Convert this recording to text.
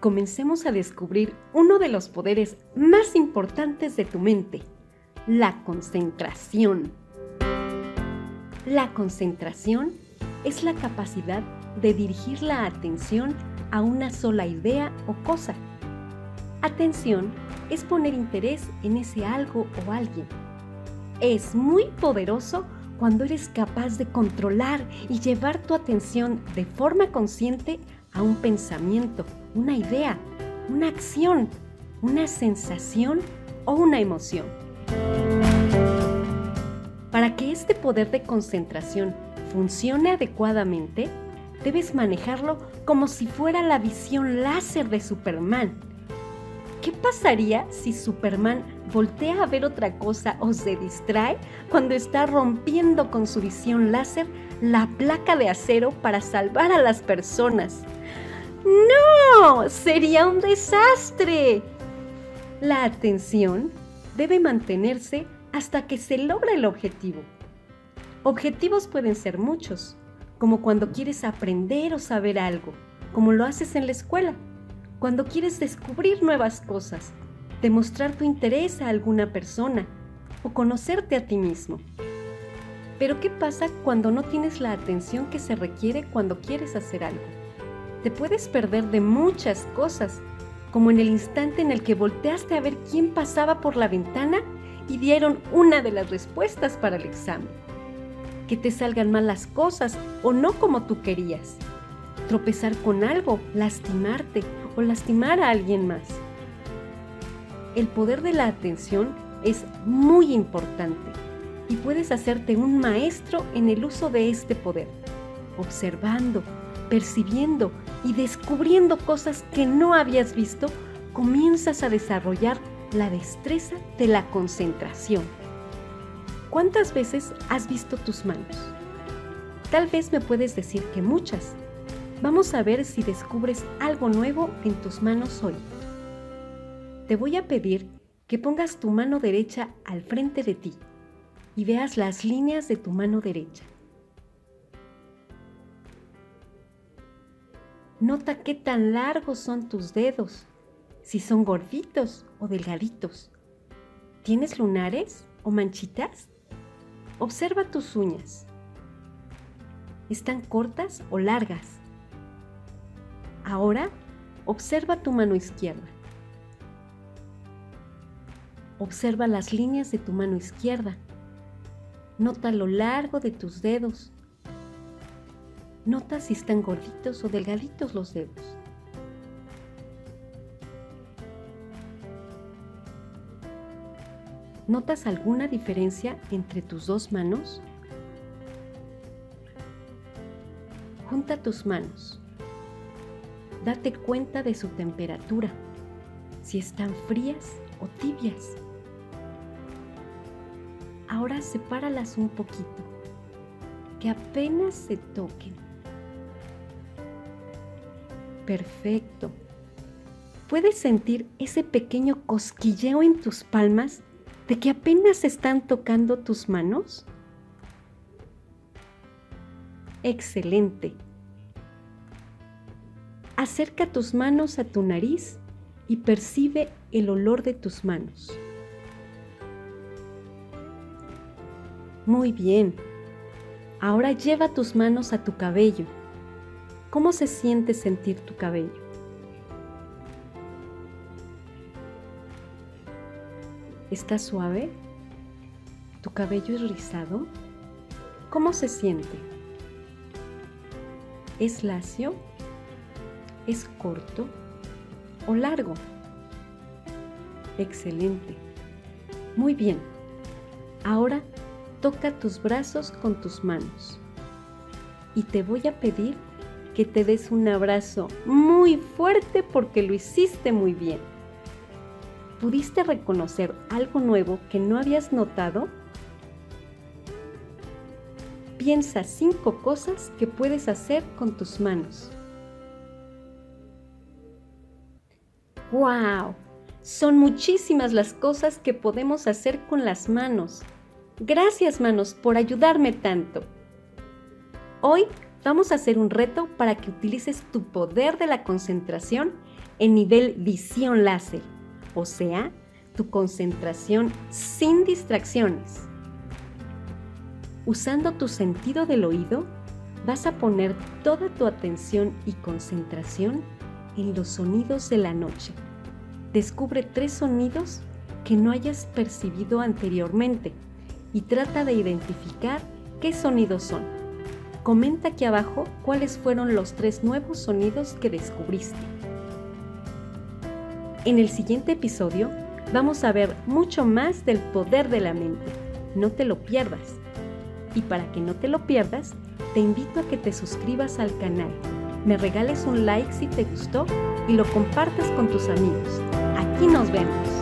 comencemos a descubrir uno de los poderes más importantes de tu mente, la concentración. La concentración es la capacidad de dirigir la atención a una sola idea o cosa. Atención es poner interés en ese algo o alguien. Es muy poderoso cuando eres capaz de controlar y llevar tu atención de forma consciente un pensamiento, una idea, una acción, una sensación o una emoción. Para que este poder de concentración funcione adecuadamente, debes manejarlo como si fuera la visión láser de Superman. ¿Qué pasaría si Superman voltea a ver otra cosa o se distrae cuando está rompiendo con su visión láser la placa de acero para salvar a las personas? ¡No! ¡Sería un desastre! La atención debe mantenerse hasta que se logra el objetivo. Objetivos pueden ser muchos, como cuando quieres aprender o saber algo, como lo haces en la escuela, cuando quieres descubrir nuevas cosas, demostrar tu interés a alguna persona o conocerte a ti mismo. Pero ¿qué pasa cuando no tienes la atención que se requiere cuando quieres hacer algo? Te puedes perder de muchas cosas, como en el instante en el que volteaste a ver quién pasaba por la ventana y dieron una de las respuestas para el examen. Que te salgan mal las cosas o no como tú querías. Tropezar con algo, lastimarte o lastimar a alguien más el poder de la atención es muy importante y puedes hacerte un maestro en el uso de este poder, observando, percibiendo y descubriendo cosas que no habías visto, comienzas a desarrollar la destreza de la concentración. ¿Cuántas veces has visto tus manos? Tal vez me puedes decir que muchas. Vamos a ver si descubres algo nuevo en tus manos hoy te voy a pedir que pongas tu mano derecha al frente de ti y veas las líneas de tu mano derecha. Nota qué tan largos son tus dedos, si son gorditos o delgaditos. ¿Tienes lunares o manchitas? Observa tus uñas. ¿Están cortas o largas? Ahora, observa tu mano izquierda. Observa las líneas de tu mano izquierda. Nota lo largo de tus dedos. Nota si están gorditos o delgaditos los dedos. ¿Notas alguna diferencia entre tus dos manos? Junta tus manos. Date cuenta de su temperatura, si están frías o tibias. Ahora sepáralas un poquito, que apenas se toquen. Perfecto. ¿Puedes sentir ese pequeño cosquilleo en tus palmas de que apenas están tocando tus manos? Excelente. Acerca tus manos a tu nariz y percibe el olor de tus manos. Muy bien. Ahora lleva tus manos a tu cabello. ¿Cómo se siente sentir tu cabello? ¿Está suave? ¿Tu cabello es rizado? ¿Cómo se siente? ¿Es lacio? ¿Es corto? ¿O largo? Excelente. Muy bien. Ahora toca tus brazos con tus manos. Y te voy a pedir que te des un abrazo muy fuerte porque lo hiciste muy bien. ¿Pudiste reconocer algo nuevo que no habías notado? Piensa cinco cosas que puedes hacer con tus manos. ¡Wow! Son muchísimas las cosas que podemos hacer con las manos. Gracias manos por ayudarme tanto. Hoy vamos a hacer un reto para que utilices tu poder de la concentración en nivel visión láser, o sea, tu concentración sin distracciones. Usando tu sentido del oído, vas a poner toda tu atención y concentración en los sonidos de la noche. Descubre tres sonidos que no hayas percibido anteriormente y trata de identificar qué sonidos son. Comenta aquí abajo cuáles fueron los tres nuevos sonidos que descubriste. En el siguiente episodio vamos a ver mucho más del poder de la mente. No te lo pierdas. Y para que no te lo pierdas, te invito a que te suscribas al canal, me regales un like si te gustó y lo compartas con tus amigos. Aquí nos vemos.